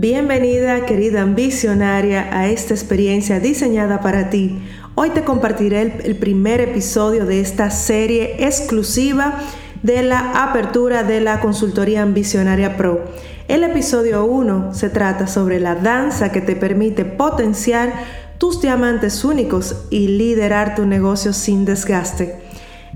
Bienvenida querida ambicionaria a esta experiencia diseñada para ti. Hoy te compartiré el, primer episodio de esta serie exclusiva de la apertura de la consultoría ambicionaria Pro. El episodio 1 se trata sobre la danza que te permite potenciar tus diamantes únicos y liderar tu negocio sin desgaste.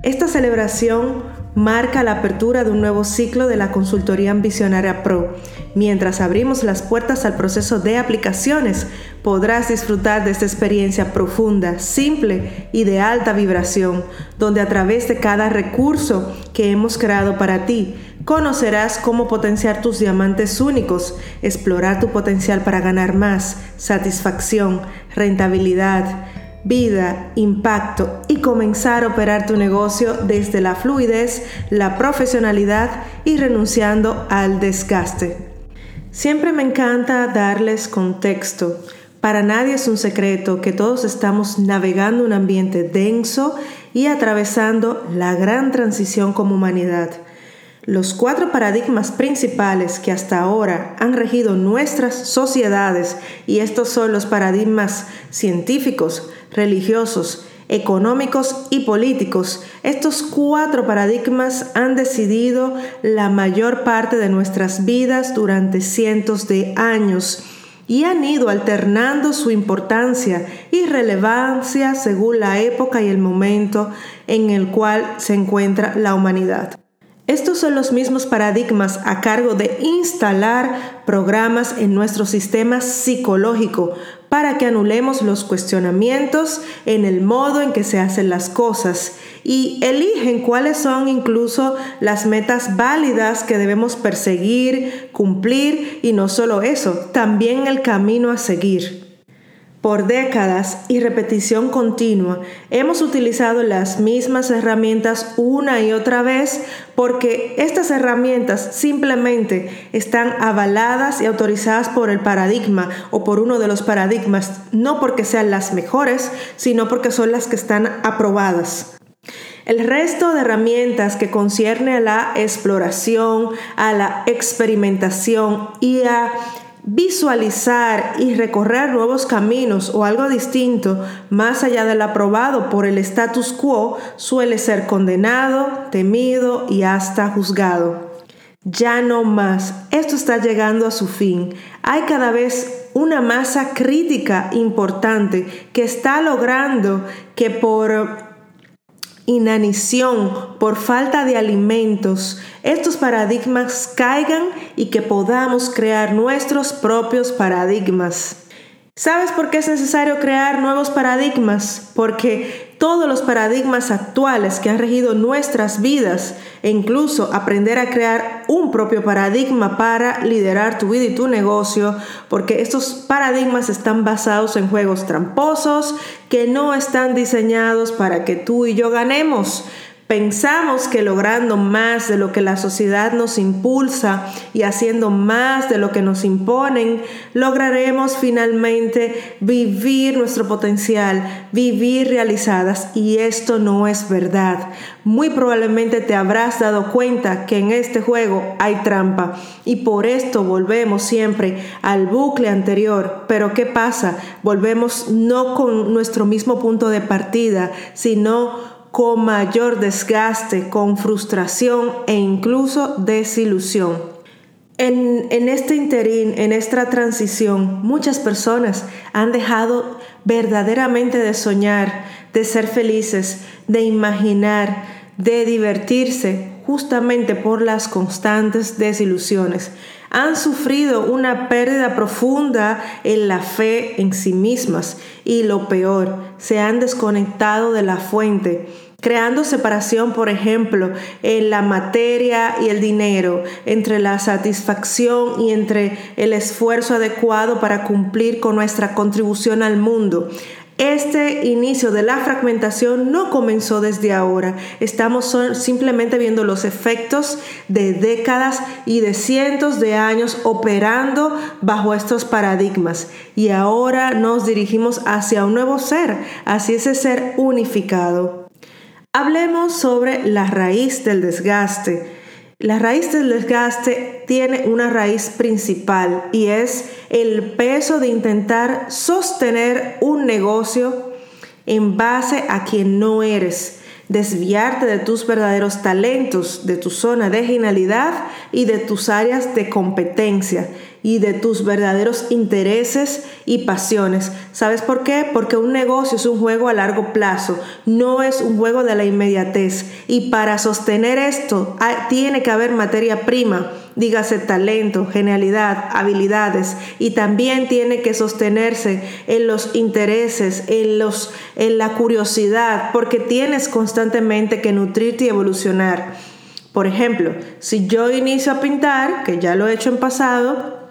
Esta celebración marca la apertura de un nuevo ciclo de la consultoría ambicionaria Pro. Mientras abrimos las puertas al proceso de aplicaciones, podrás disfrutar de esta experiencia profunda, simple y de alta vibración, donde a través de cada recurso que hemos creado para ti, conocerás cómo potenciar tus diamantes únicos, explorar tu potencial para ganar más, satisfacción, rentabilidad, vida, impacto y comenzar a operar tu negocio desde la fluidez, la profesionalidad y renunciando al desgaste. Siempre me encanta darles contexto. Para nadie es un secreto que todos estamos navegando un ambiente denso y atravesando la gran transición como humanidad. Los cuatro paradigmas principales que hasta ahora han regido nuestras sociedades, y estos son los paradigmas científicos, religiosos, económicos y políticos, estos cuatro paradigmas han decidido la mayor parte de nuestras vidas durante cientos de años y han ido alternando su importancia y relevancia según la época y el momento en el cual se encuentra la humanidad. Estos son los mismos paradigmas a cargo de instalar programas en nuestro sistema psicológico para que anulemos los cuestionamientos en el modo en que se hacen las cosas y eligen cuáles son incluso las metas válidas que debemos perseguir, cumplir y no solo eso, también el camino a seguir. Por décadas y repetición continua, hemos utilizado las mismas herramientas una y otra vez porque estas herramientas simplemente están avaladas y autorizadas por el paradigma o por uno de los paradigmas, no porque sean las mejores, sino porque son las que están aprobadas. El resto de herramientas que concierne a la exploración, a la experimentación y a visualizar y recorrer nuevos caminos o algo distinto más allá del aprobado por el status quo suele ser condenado, temido y hasta juzgado. Ya no más, esto está llegando a su fin. Hay cada vez una masa crítica importante que está logrando que por inanición, por falta de alimentos, estos paradigmas caigan y que podamos crear nuestros propios paradigmas. ¿Sabes por qué es necesario crear nuevos paradigmas? Porque todos los paradigmas actuales que han regido nuestras vidas e incluso aprender a crear un propio paradigma para liderar tu vida y tu negocio, porque estos paradigmas están basados en juegos tramposos que no están diseñados para que tú y yo ganemos. Pensamos que logrando más de lo que la sociedad nos impulsa y haciendo más de lo que nos imponen, lograremos finalmente vivir nuestro potencial, vivir realizadas y esto no es verdad. Muy probablemente te habrás dado cuenta que en este juego hay trampa y por esto volvemos siempre al bucle anterior. Pero ¿qué pasa? Volvemos no con nuestro mismo punto de partida, sino con mayor desgaste, con frustración e incluso desilusión. En, en, este interín, en esta transición, muchas personas han dejado verdaderamente de soñar, de ser felices, de imaginar, de divertirse, justamente por las constantes desilusiones. Han sufrido una pérdida profunda en la fe en sí mismas y lo peor, se han desconectado de la fuente creando separación, por ejemplo, en la materia y el dinero, entre la satisfacción y entre el esfuerzo adecuado para cumplir con nuestra contribución al mundo. Este inicio de la fragmentación no comenzó desde ahora. Estamos simplemente viendo los efectos de décadas y de cientos de años operando bajo estos paradigmas. Y ahora nos dirigimos hacia un nuevo ser, hacia ese ser unificado. Hablemos sobre la raíz del desgaste. La raíz del desgaste tiene una raíz principal y es el peso de intentar sostener un negocio en base a quien no eres desviarte de tus verdaderos talentos, de tu zona de genialidad y de tus áreas de competencia y de tus verdaderos intereses y pasiones. ¿Sabes por qué? Porque un negocio es un juego a largo plazo, no es un juego de la inmediatez. Y para sostener esto tiene que haber materia prima, dígase talento, genialidad, habilidades, y también tiene que sostenerse en los intereses, en, los, en la curiosidad, porque tienes constantemente que nutrirte y evolucionar. Por ejemplo, si yo inicio a pintar, que ya lo he hecho en pasado,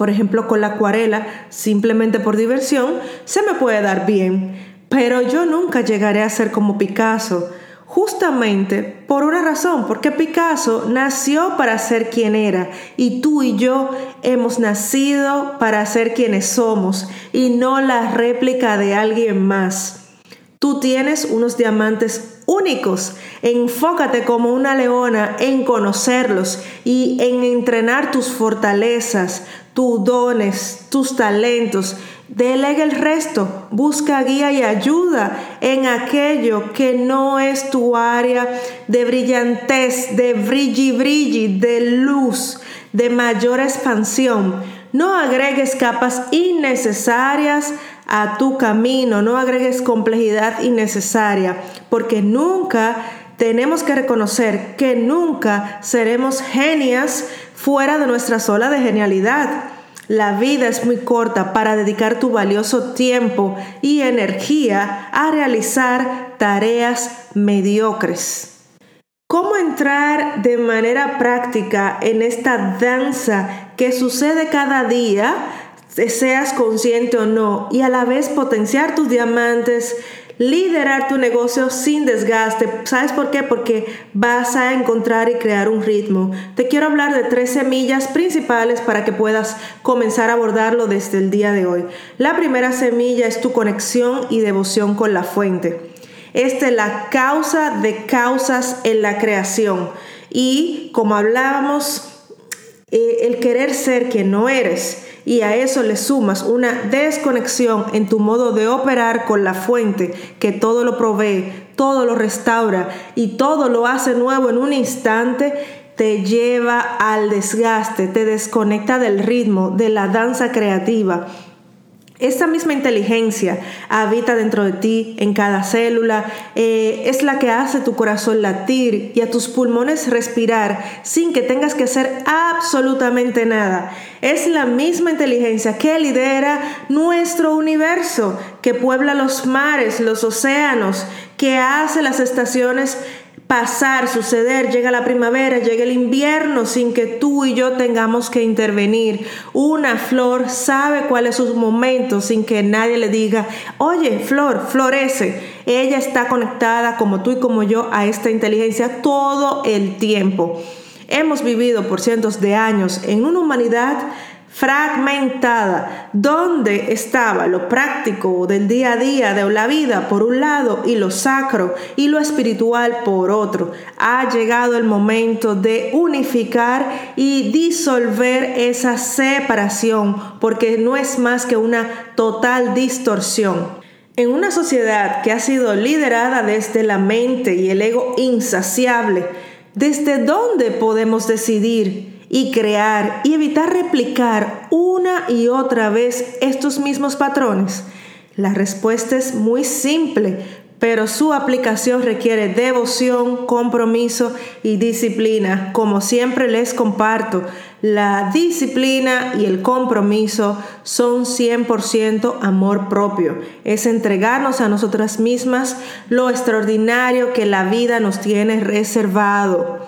por ejemplo, con la acuarela, simplemente por diversión, se me puede dar bien, pero yo nunca llegaré a ser como Picasso, justamente por una razón, porque Picasso nació para ser quien era y tú y yo hemos nacido para ser quienes somos y no la réplica de alguien más. Tú tienes unos diamantes únicos. Enfócate como una leona en conocerlos y en entrenar tus fortalezas, tus dones, tus talentos. Delega el resto, busca guía y ayuda en aquello que no es tu área de brillantez, de brilli brilli, de luz, de mayor expansión. No agregues capas innecesarias a tu camino, no agregues complejidad innecesaria, porque nunca tenemos que reconocer que nunca seremos genias fuera de nuestra sola de genialidad. La vida es muy corta para dedicar tu valioso tiempo y energía a realizar tareas mediocres. ¿Cómo entrar de manera práctica en esta danza que sucede cada día seas consciente o no, y a la vez potenciar tus diamantes, liderar tu negocio sin desgaste. ¿Sabes por qué? Porque vas a encontrar y crear un ritmo. Te quiero hablar de tres semillas principales para que puedas comenzar a abordarlo desde el día de hoy. La primera semilla es tu conexión y devoción con la fuente. Esta es la causa de causas en la creación. Y como hablábamos, eh, el querer ser quien no eres y a eso le sumas una desconexión en tu modo de operar con la fuente que todo lo provee, todo lo restaura y todo lo hace nuevo en un instante, te lleva al desgaste, te desconecta del ritmo, de la danza creativa esa misma inteligencia habita dentro de ti, en cada célula, eh, es la que hace tu corazón latir y a tus pulmones respirar sin que tengas que hacer absolutamente nada. Es la misma inteligencia que lidera nuestro universo, que puebla los mares, los océanos, que hace las estaciones pasar, suceder, llega la primavera, llega el invierno sin que tú y yo tengamos que intervenir. Una flor sabe cuál es su momento sin que nadie le diga, oye, flor, florece. Ella está conectada como tú y como yo a esta inteligencia todo el tiempo. Hemos vivido por cientos de años en una humanidad fragmentada, donde estaba lo práctico del día a día de la vida por un lado y lo sacro y lo espiritual por otro. Ha llegado el momento de unificar y disolver esa separación, porque no es más que una total distorsión. En una sociedad que ha sido liderada desde la mente y el ego insaciable, ¿desde dónde podemos decidir y crear y evitar replicar una y otra vez estos mismos patrones? La respuesta es muy simple, pero su aplicación requiere devoción, compromiso y disciplina. Como siempre les comparto, la disciplina y el compromiso son 100% amor propio. Es entregarnos a nosotras mismas lo extraordinario que la vida nos tiene reservado.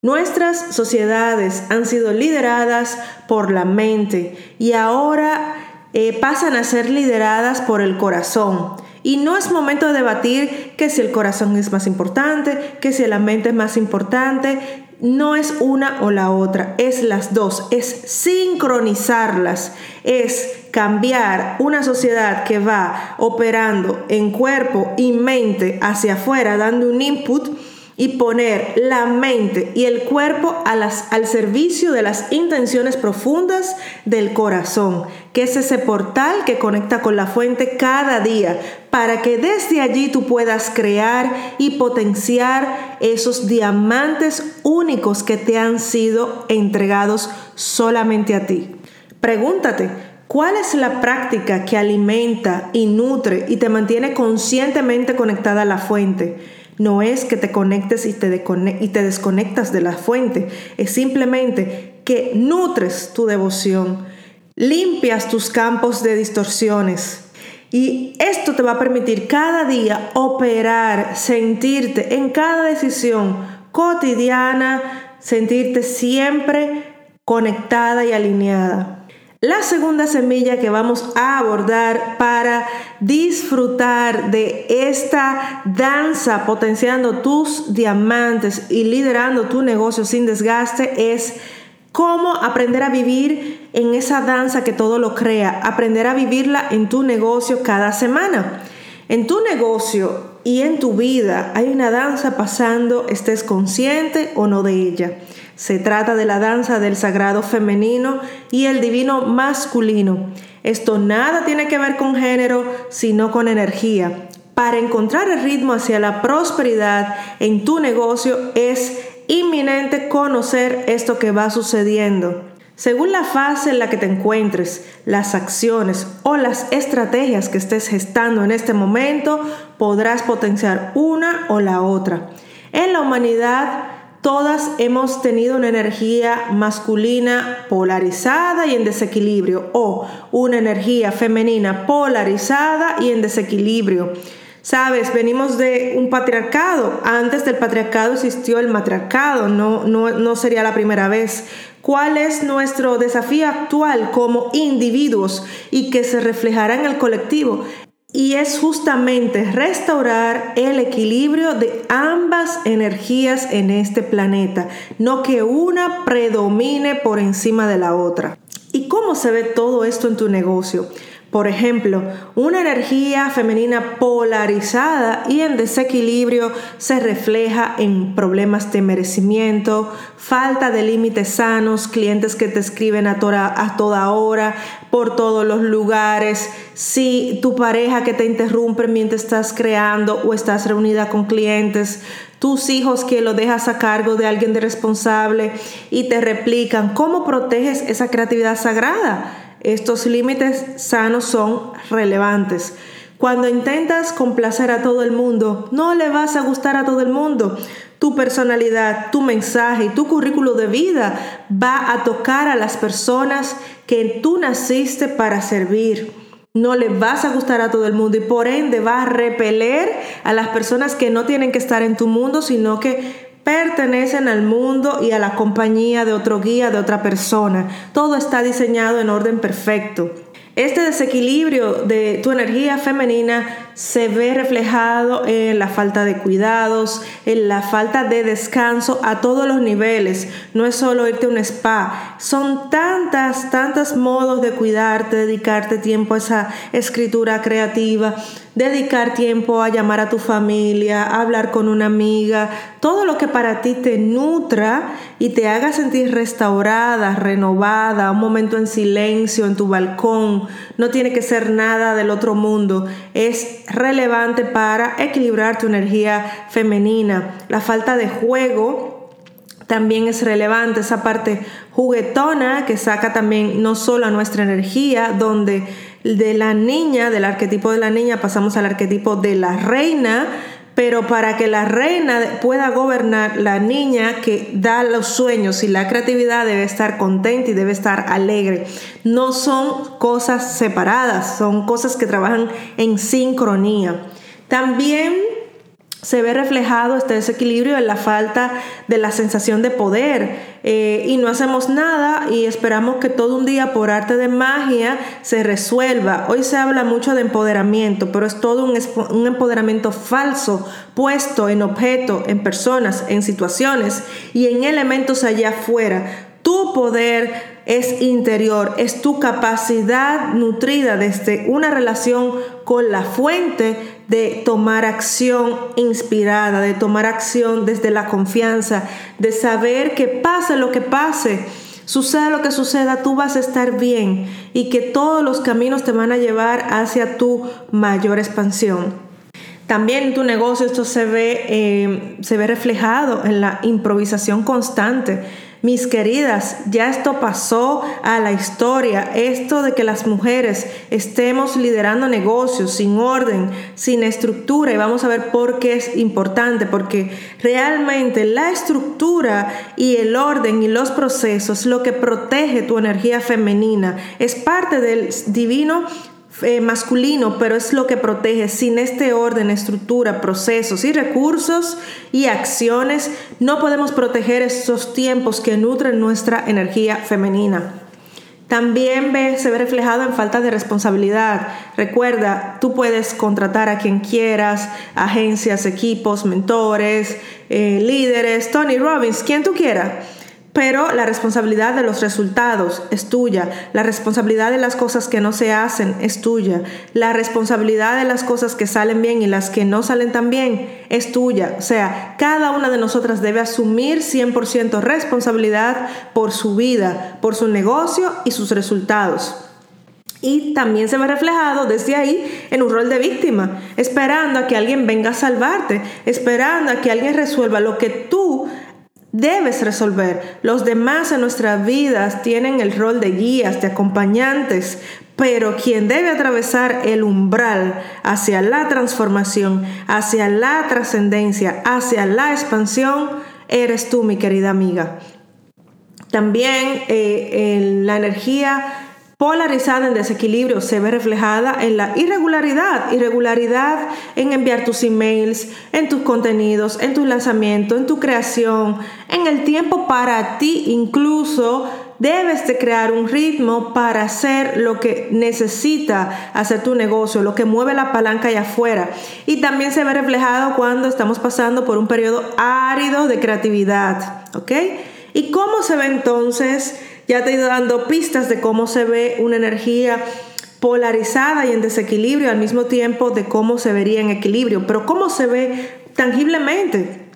Nuestras sociedades han sido lideradas por la mente y ahora eh, pasan a ser lideradas por el corazón. Y no es momento de debatir que si el corazón es más importante, que si la mente es más importante. No es una o la otra, es las dos, es sincronizarlas, es cambiar una sociedad que va operando en cuerpo y mente hacia afuera, dando un input y poner la mente y el cuerpo al servicio de las intenciones profundas del corazón, que es ese portal que conecta con la fuente cada día, para que desde allí tú puedas crear y potenciar esos diamantes únicos que te han sido entregados solamente a ti. Pregúntate, ¿cuál es la práctica que alimenta y nutre y te mantiene conscientemente conectada a la fuente? No es que te conectes y te, y te desconectas de la fuente, es simplemente que nutres tu devoción, limpias tus campos de distorsiones. Y esto te va a permitir cada día operar, sentirte en cada decisión cotidiana, sentirte siempre conectada y alineada. La segunda semilla que vamos a abordar para disfrutar de esta danza potenciando tus diamantes y liderando tu negocio sin desgaste es cómo aprender a vivir en esa danza que todo lo crea, aprender a vivirla en tu negocio cada semana. En tu negocio y en tu vida hay una danza pasando, estés consciente o no de ella. Se trata de la danza del sagrado femenino y el divino masculino. Esto nada tiene que ver con género, sino con energía. Para encontrar el ritmo hacia la prosperidad en tu negocio es inminente conocer esto que va sucediendo. Según la fase en la que te encuentres, las acciones o las estrategias que estés gestando en este momento, podrás potenciar una o la otra. En la humanidad, todas hemos tenido una energía masculina polarizada y en desequilibrio o una energía femenina polarizada y en desequilibrio. Sabes, venimos de un patriarcado. Antes del patriarcado existió el matriarcado, no, no, no sería la primera vez. ¿Cuál es nuestro desafío actual como individuos y que se reflejará en el colectivo? Y es justamente restaurar el equilibrio de ambas energías en este planeta, no que una predomine por encima de la otra. ¿Y cómo se ve todo esto en tu negocio? Por ejemplo, una energía femenina polarizada y en desequilibrio se refleja en problemas de merecimiento, falta de límites sanos, clientes que te escriben a toda, a toda hora, por todos los lugares, si tu pareja que te interrumpe mientras estás creando o estás reunida con clientes, tus hijos que lo dejas a cargo de alguien de responsable y te replican, ¿cómo proteges esa creatividad sagrada? Estos límites sanos son relevantes. Cuando intentas complacer a todo el mundo, no le vas a gustar a todo el mundo. Tu personalidad, tu mensaje y tu currículo de vida va a tocar a las personas que tú naciste para servir. No le vas a gustar a todo el mundo y por ende va a repeler a las personas que no tienen que estar en tu mundo, sino que pertenecen al mundo y a la compañía de otro guía, de otra persona. Todo está diseñado en orden perfecto. Este desequilibrio de tu energía femenina se ve reflejado en la falta de cuidados, en la falta de descanso a todos los niveles. No es solo irte a un spa, son tantas, tantos modos de cuidarte, dedicarte tiempo a esa escritura creativa, dedicar tiempo a llamar a tu familia, a hablar con una amiga, todo lo que para ti te nutra y te haga sentir restaurada, renovada, un momento en silencio en tu balcón. No tiene que ser nada del otro mundo, es relevante para equilibrar tu energía femenina. La falta de juego también es relevante, esa parte juguetona que saca también no solo a nuestra energía, donde de la niña, del arquetipo de la niña, pasamos al arquetipo de la reina, pero para que la reina pueda gobernar, la niña que da los sueños y la creatividad debe estar contenta y debe estar alegre. No son cosas separadas, son cosas que trabajan en sincronía. También se ve reflejado este desequilibrio en la falta de la sensación de poder eh, y no hacemos nada y esperamos que todo un día por arte de magia se resuelva. Hoy se habla mucho de empoderamiento, pero es todo un, un empoderamiento falso puesto en objetos, en personas, en situaciones y en elementos allá afuera. Tu poder es interior, es tu capacidad nutrida desde una relación con la fuente de tomar acción inspirada, de tomar acción desde la confianza, de saber que pase lo que pase, suceda lo que suceda, tú vas a estar bien y que todos los caminos te van a llevar hacia tu mayor expansión. También en tu negocio esto se ve, eh, se ve reflejado en la improvisación constante. Mis queridas, ya esto pasó a la historia. Esto de que las mujeres estemos liderando negocios sin orden, sin estructura. Y vamos a ver por qué es importante. Porque realmente la estructura y el orden y los procesos, lo que protege tu energía femenina, es parte del divino eh, masculino, pero es lo que protege. Sin este orden, estructura, procesos y recursos y acciones, no podemos proteger esos tiempos que nutren nuestra energía femenina. También se ve reflejado en falta de responsabilidad. Recuerda, tú puedes contratar a quien quieras, agencias, equipos, mentores, eh, líderes, Tony Robbins, quien tú quieras pero la responsabilidad de los resultados es tuya, la responsabilidad de las cosas que no se hacen es tuya, la responsabilidad de las cosas que salen bien y las que no salen tan bien es tuya. O sea, cada una de nosotras debe asumir 100% responsabilidad por su vida, por su negocio y sus resultados. Y también se ve reflejado desde ahí en un rol de víctima, esperando a que alguien venga a salvarte, esperando a que alguien resuelva lo que tú debes resolver. Los demás en nuestras vidas tienen el rol de guías, de acompañantes, pero quien debe atravesar el umbral hacia la transformación, hacia la trascendencia, hacia la expansión, eres tú, mi querida amiga. También eh, en la energía polarizada en desequilibrio se ve reflejada en la irregularidad, irregularidad en enviar tus emails, en tus contenidos, en tu lanzamiento, en tu creación, en el tiempo para ti incluso. Debes de crear un ritmo para hacer lo que necesita hacer tu negocio, lo que mueve la palanca allá afuera. Y también se ve reflejado cuando estamos pasando por un periodo árido de creatividad. ¿Ok? ¿Y cómo se ve entonces ya te he ido dando pistas de cómo se ve una energía polarizada y en desequilibrio al mismo tiempo de cómo se vería en equilibrio, pero cómo se ve tangiblemente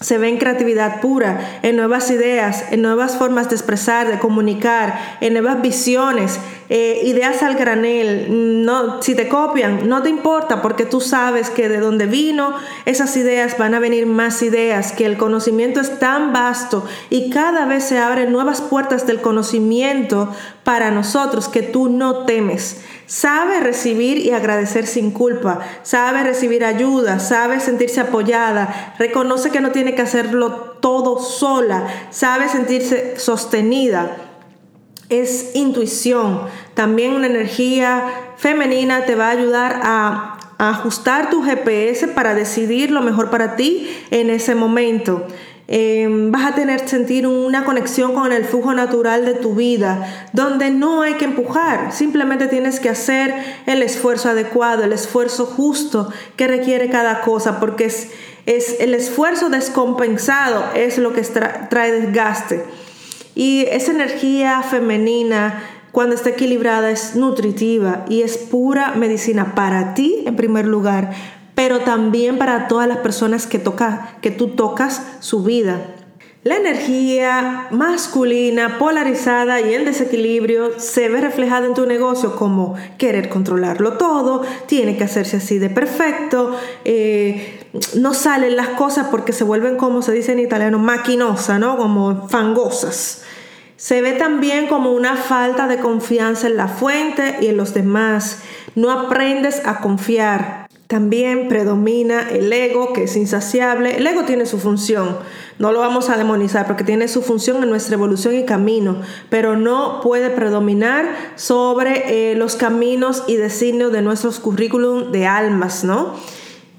se ve en creatividad pura, en nuevas ideas, en nuevas formas de expresar, de comunicar, en nuevas visiones, eh, ideas al granel. No, si te copian, no te importa porque tú sabes que de donde vino esas ideas van a venir más ideas, que el conocimiento es tan vasto y cada vez se abren nuevas puertas del conocimiento para nosotros que tú no temes. Sabe recibir y agradecer sin culpa, sabe recibir ayuda, sabe sentirse apoyada, reconoce que no tiene que hacerlo todo sola, sabe sentirse sostenida. Es intuición, también una energía femenina te va a ayudar a, ajustar tu GPS para decidir lo mejor para ti en ese momento. Em, vas a tener sentir una conexión con el flujo natural de tu vida, donde no hay que empujar, simplemente tienes que hacer el esfuerzo adecuado, el esfuerzo justo que requiere cada cosa, porque es, es el esfuerzo descompensado es lo que trae desgaste. Y esa energía femenina, cuando está equilibrada, es nutritiva y es pura medicina para ti en primer lugar, pero también para todas las personas que, toca, que tú tocas su vida. La energía masculina polarizada y el desequilibrio se ve reflejada en tu negocio como querer controlarlo todo, tiene que hacerse así de perfecto, eh, no salen las cosas porque se vuelven como se dice en italiano, maquinosa, ¿no? Como fangosas. Se ve también como una falta de confianza en la fuente y en los demás. No aprendes a confiar también predomina el ego, que es insaciable. El ego tiene su función, no lo vamos a demonizar porque tiene su función en nuestra evolución y camino, pero no puede predominar sobre eh, los caminos y designios de nuestros currículum de almas, ¿no?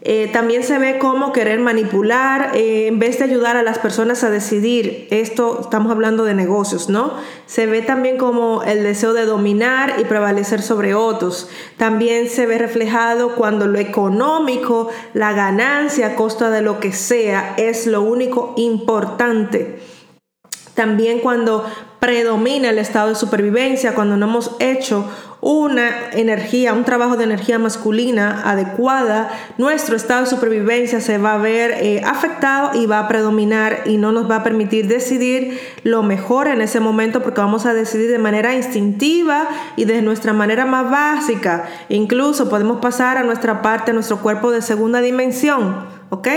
Eh, también se ve como querer manipular eh, en vez de ayudar a las personas a decidir. Esto estamos hablando de negocios, ¿no? Se ve también como el deseo de dominar y prevalecer sobre otros. También se ve reflejado cuando lo económico, la ganancia a costa de lo que sea, es lo único importante. También cuando predomina el estado de supervivencia, cuando no hemos hecho una energía, un trabajo de energía masculina adecuada, nuestro estado de supervivencia se va a ver eh, afectado y va a predominar y no nos va a permitir decidir lo mejor en ese momento porque vamos a decidir de manera instintiva y de nuestra manera más básica. Incluso podemos pasar a nuestra parte, a nuestro cuerpo de segunda dimensión. ¿Ok?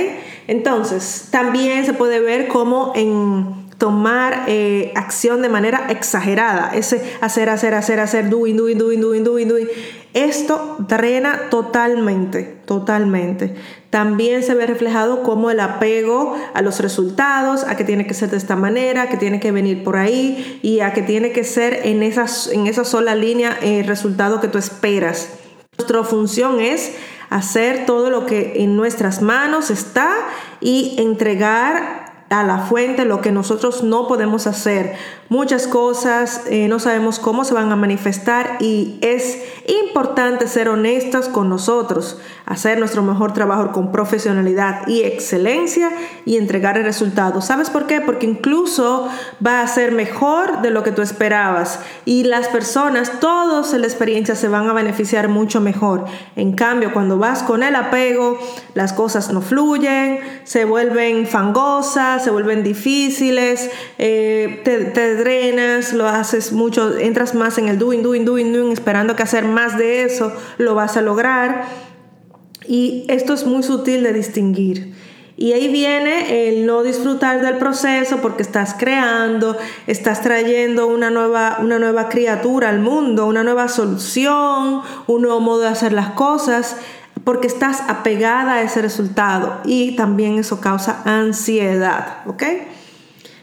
Entonces, también se puede ver como en tomar eh, acción de manera exagerada, ese hacer, hacer, hacer, hacer, doing, doing, doing, doing, doing, doing. Esto drena totalmente, totalmente. También se ve reflejado como el apego a los resultados, a que tiene que ser de esta manera, que tiene que venir por ahí y a que tiene que ser en esa, en esa sola línea el resultado que tú esperas. Nuestra función es hacer todo lo que en nuestras manos está y entregar a la fuente lo que nosotros no podemos hacer. Muchas cosas eh, no sabemos cómo se van a manifestar y es importante ser honestas con nosotros, hacer nuestro mejor trabajo con profesionalidad y excelencia y entregar el resultado. ¿Sabes por qué? Porque incluso va a ser mejor de lo que tú esperabas y las personas, todos en la experiencia se van a beneficiar mucho mejor. En cambio, cuando vas con el apego, las cosas no fluyen, se vuelven fangosas, se vuelven difíciles, eh, te, drenas, lo haces mucho, entras más en el doing, doing, doing, doing, esperando que hacer más de eso lo vas a lograr. Y esto es muy sutil de distinguir. Y ahí viene el no disfrutar del proceso porque estás creando, estás trayendo una nueva, una nueva criatura al mundo, una nueva solución, un nuevo modo de hacer las cosas porque estás apegada a ese resultado y también eso causa ansiedad, ¿ok?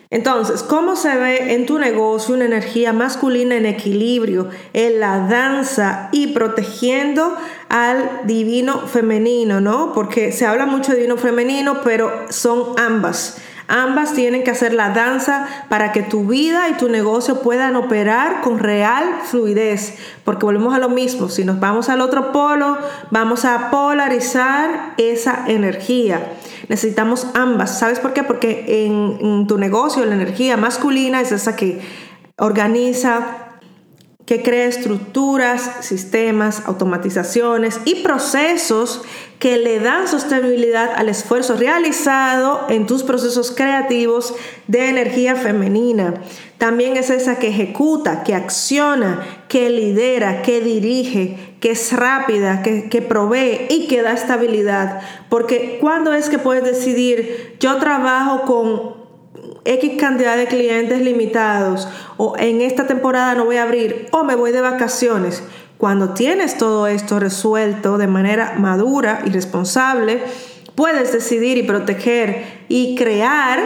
Entonces, ¿cómo se ve en tu negocio una energía masculina en equilibrio, en la danza y protegiendo al divino femenino, ¿no? Porque se habla mucho de divino femenino, pero son ambas. Ambas tienen que hacer la danza para que tu vida y tu negocio puedan operar con real fluidez. Porque volvemos a lo mismo, si nos vamos al otro polo, vamos a polarizar esa energía. Necesitamos ambas. ¿Sabes por qué? Porque en, en tu negocio la energía masculina es esa que organiza, que crea estructuras, sistemas, automatizaciones y procesos que le dan sostenibilidad al esfuerzo realizado en tus procesos creativos de energía femenina. También es esa que ejecuta, que acciona, que lidera, que dirige, que es rápida, que, que provee y que da estabilidad. Porque cuando es que puedes decidir, yo trabajo con X cantidad de clientes limitados o en esta temporada no voy a abrir o me voy de vacaciones. Cuando tienes todo esto resuelto de manera madura y responsable, puedes decidir y proteger y crear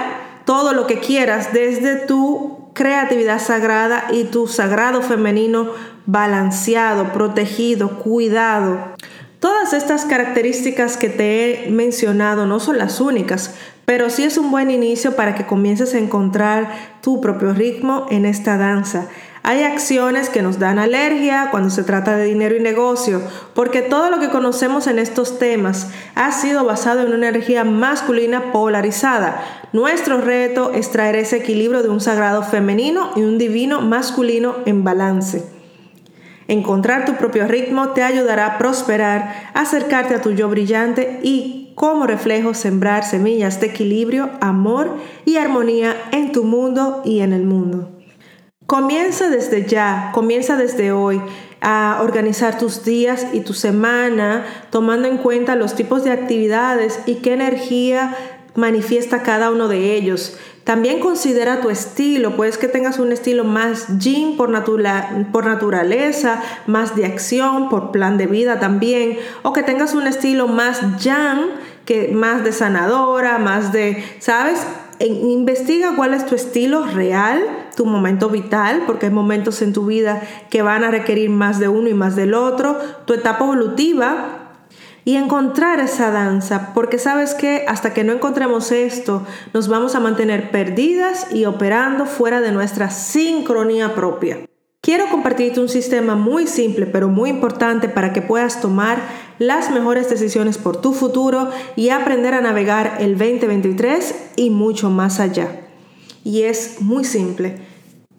todo lo que quieras desde tu creatividad sagrada y tu sagrado femenino balanceado, protegido, cuidado. Todas estas características que te he mencionado no son las únicas, pero sí es un buen inicio para que comiences a encontrar tu propio ritmo en esta danza. Hay acciones que nos dan alergia cuando se trata de dinero y negocio, porque todo lo que conocemos en estos temas ha sido basado en una energía masculina polarizada. Nuestro reto es traer ese equilibrio de un sagrado femenino y un divino masculino en balance. Encontrar tu propio ritmo te ayudará a prosperar, acercarte a tu yo brillante y como reflejo sembrar semillas de equilibrio, amor y armonía en tu mundo y en el mundo. Comienza desde ya, comienza desde hoy a organizar tus días y tu semana tomando en cuenta los tipos de actividades y qué energía manifiesta cada uno de ellos. También considera tu estilo, puedes que tengas un estilo más yin por, por naturaleza, más de acción, por plan de vida también, o que tengas un estilo más yang, que más de sanadora, más de, ¿sabes? investiga cuál es tu estilo real, tu momento vital, porque hay momentos en tu vida que van a requerir más de uno y más del otro, tu etapa evolutiva, y encontrar esa danza, porque sabes que hasta que no encontremos esto, nos vamos a mantener perdidas y operando fuera de nuestra sincronía propia. Quiero compartirte un sistema muy simple pero muy importante para que puedas tomar las mejores decisiones por tu futuro y aprender a navegar el 2023 y mucho más allá. Y es muy simple.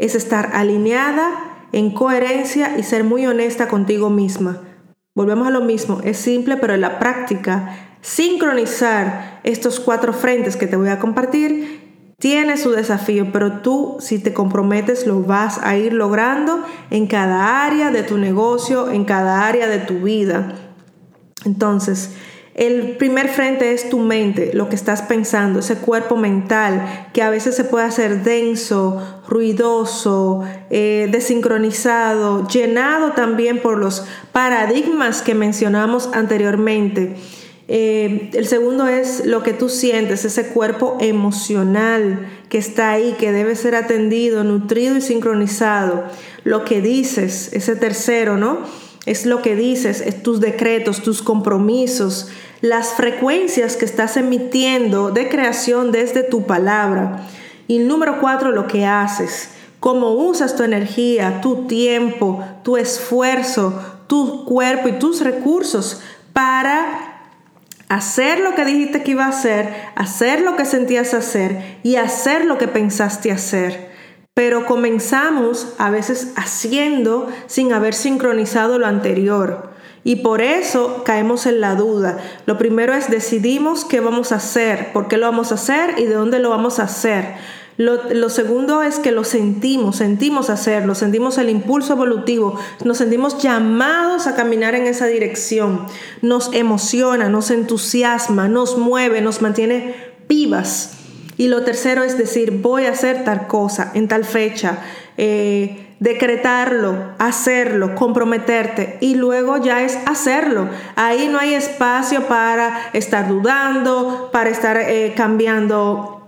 Es estar alineada, en coherencia y ser muy honesta contigo misma. Volvemos a lo mismo, es simple, pero en la práctica, sincronizar estos cuatro frentes que te voy a compartir tiene su desafío, pero tú si te comprometes lo vas a ir logrando en cada área de tu negocio, en cada área de tu vida. Entonces, el primer frente es tu mente, lo que estás pensando, ese cuerpo mental que a veces se puede hacer denso, ruidoso, eh, desincronizado, llenado también por los paradigmas que mencionamos anteriormente. Eh, el segundo es lo que tú sientes, ese cuerpo emocional que está ahí, que debe ser atendido, nutrido y sincronizado. Lo que dices, ese tercero, ¿no? Es lo que dices, es tus decretos, tus compromisos, las frecuencias que estás emitiendo de creación desde tu palabra. Y número cuatro, lo que haces, cómo usas tu energía, tu tiempo, tu esfuerzo, tu cuerpo y tus recursos para hacer lo que dijiste que iba a hacer, hacer lo que sentías hacer y hacer lo que pensaste hacer. Pero comenzamos a veces haciendo sin haber sincronizado lo anterior. Y por eso caemos en la duda. Lo primero es decidimos qué vamos a hacer, por qué lo vamos a hacer y de dónde lo vamos a hacer. Lo, segundo es que lo sentimos, sentimos hacerlo, sentimos el impulso evolutivo, nos sentimos llamados a caminar en esa dirección, nos emociona, nos entusiasma, nos mueve, nos mantiene vivas. Y lo tercero es decir, voy a hacer tal cosa en tal fecha, eh, decretarlo, hacerlo, comprometerte y luego ya es hacerlo. Ahí no hay espacio para estar dudando, para estar eh, cambiando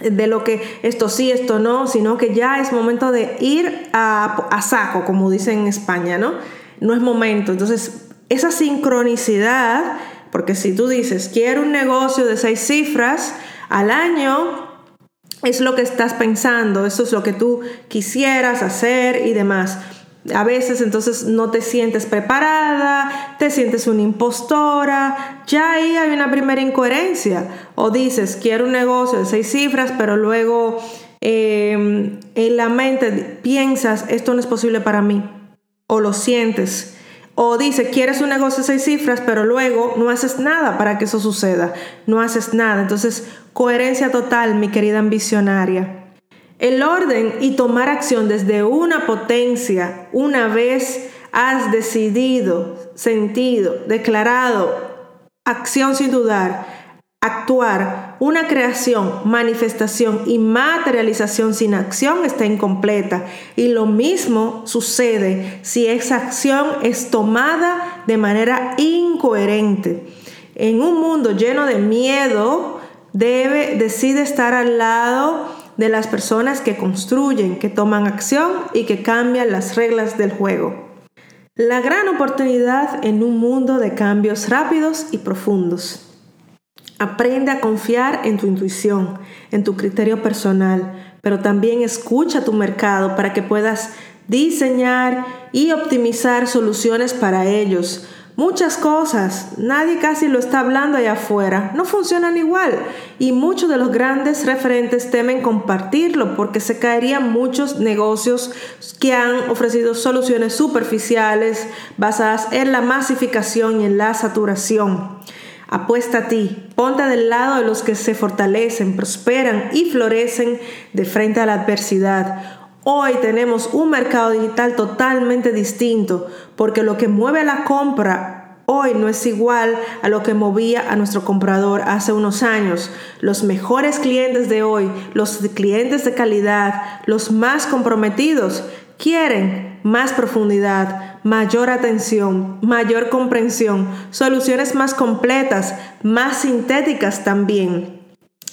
de lo que esto sí, esto no, sino que ya es momento de ir a, saco, como dicen en España, ¿no? No es momento. Entonces, esa sincronicidad, porque si tú dices, quiero un negocio de seis cifras al año, es lo que estás pensando, eso es lo que tú quisieras hacer y demás. A veces entonces no te sientes preparada, te sientes una impostora, ya ahí hay una primera incoherencia. O dices, quiero un negocio de seis cifras, pero luego em, en la mente piensas, esto no es posible para mí. O lo sientes. O dices, quieres un negocio de seis cifras, pero luego no haces nada para que eso suceda. No haces nada. Entonces, coherencia total, mi querida ambicionaria. El orden y tomar acción desde una potencia, una vez has decidido, sentido, declarado, acción sin dudar, actuar, una creación, manifestación y materialización sin acción está incompleta. Y lo mismo sucede si esa acción es tomada de manera incoherente. En un mundo lleno de miedo, debe, decide estar al lado de las personas que construyen, que toman acción y que cambian las reglas del juego. La gran oportunidad en un mundo de cambios rápidos y profundos. Aprende a confiar en tu intuición, en tu criterio personal, pero también escucha tu mercado para que puedas diseñar y optimizar soluciones para ellos, Muchas cosas, nadie casi lo está hablando allá afuera, no funcionan igual y muchos de los grandes referentes temen compartirlo porque se caerían muchos negocios que han ofrecido soluciones superficiales basadas en la masificación y en la saturación. Apuesta a ti, ponte del lado de los que se fortalecen, prosperan y florecen de frente a la adversidad. Hoy tenemos un mercado digital totalmente distinto porque lo que mueve la compra hoy no es igual a lo que movía a nuestro comprador hace unos años. Los mejores clientes de hoy, los clientes de calidad, los más comprometidos, quieren más profundidad, mayor atención, mayor comprensión, soluciones más completas, más sintéticas también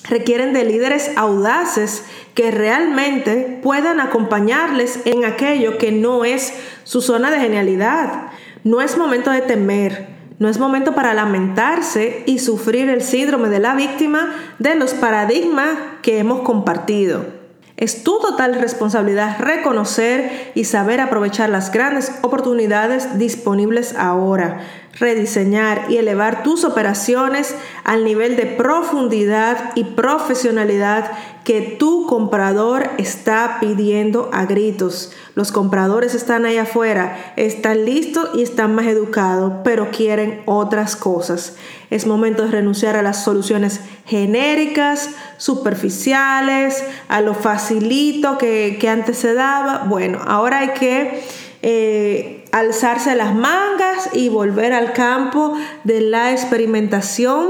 requieren de líderes audaces que realmente puedan acompañarles en aquello que no es su zona de genialidad. No es momento de temer, no es momento para lamentarse y sufrir el síndrome de la víctima de los paradigmas que hemos compartido. Es tu total responsabilidad reconocer y saber aprovechar las grandes oportunidades disponibles ahora. Rediseñar y elevar tus operaciones al nivel de profundidad y profesionalidad que tu comprador está pidiendo a gritos. Los compradores están ahí afuera, están listos y están más educados, pero quieren otras cosas. Es momento de renunciar a las soluciones genéricas, superficiales, a lo facilito que, antes se daba. Bueno, ahora hay que eh, alzarse las mangas y volver al campo de la experimentación.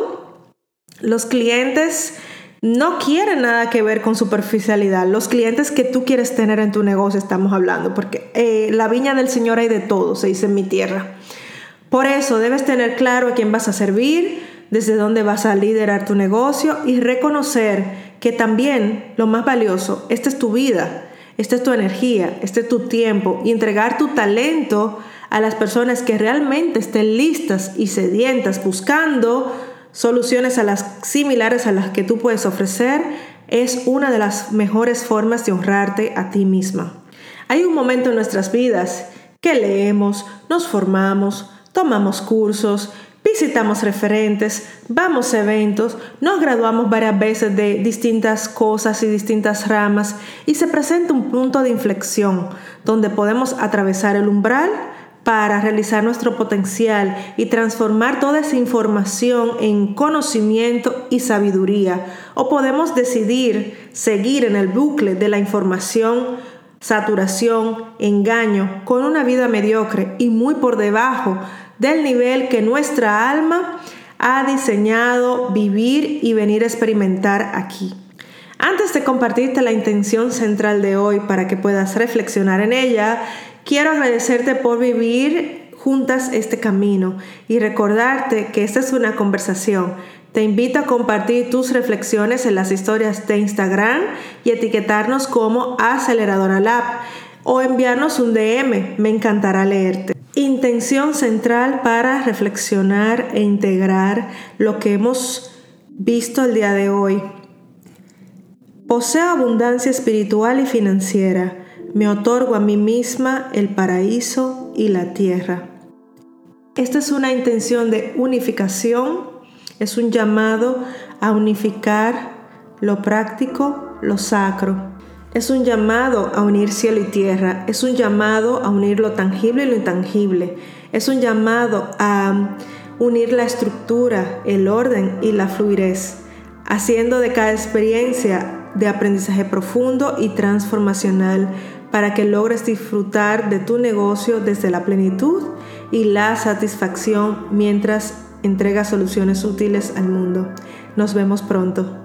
Los clientes no quieren nada que ver con superficialidad. Los clientes que tú quieres tener en tu negocio estamos hablando, porque eh, la viña del Señor hay de todo, se dice en mi tierra. Por eso debes tener claro a quién vas a servir, desde dónde vas a liderar tu negocio y reconocer que también lo más valioso, esta es tu vida esta es tu energía, este es tu tiempo y entregar tu talento a las personas que realmente estén listas y sedientas buscando soluciones a las similares a las que tú puedes ofrecer es una de las mejores formas de honrarte a ti misma. Hay un momento en nuestras vidas que leemos, nos formamos, tomamos cursos, visitamos referentes, vamos a eventos, nos graduamos varias veces de distintas cosas y distintas ramas y se presenta un punto de inflexión donde podemos atravesar el umbral para realizar nuestro potencial y transformar toda esa información en conocimiento y sabiduría. O podemos decidir seguir en el bucle de la información, saturación, engaño, con una vida mediocre y muy por debajo del nivel que nuestra alma ha diseñado vivir y venir a experimentar aquí. Antes de compartirte la intención central de hoy para que puedas reflexionar en ella, quiero agradecerte por vivir juntas este camino y recordarte que esta es una conversación. Te invito a compartir tus reflexiones en las historias de Instagram y etiquetarnos como Aceleradora Lab o enviarnos un DM. Me encantará leerte. Intención central para reflexionar e integrar lo que hemos visto el día de hoy. Poseo abundancia espiritual y financiera. Me otorgo a mí misma el paraíso y la tierra. Esta es una intención de unificación, es un llamado a unificar lo práctico, lo sacro. Es un llamado a unir cielo y tierra, es un llamado a unir lo tangible y lo intangible, es un llamado a unir la estructura, el orden y la fluidez, haciendo de cada experiencia de aprendizaje profundo y transformacional para que logres disfrutar de tu negocio desde la plenitud y la satisfacción mientras entregas soluciones útiles al mundo. Nos vemos pronto.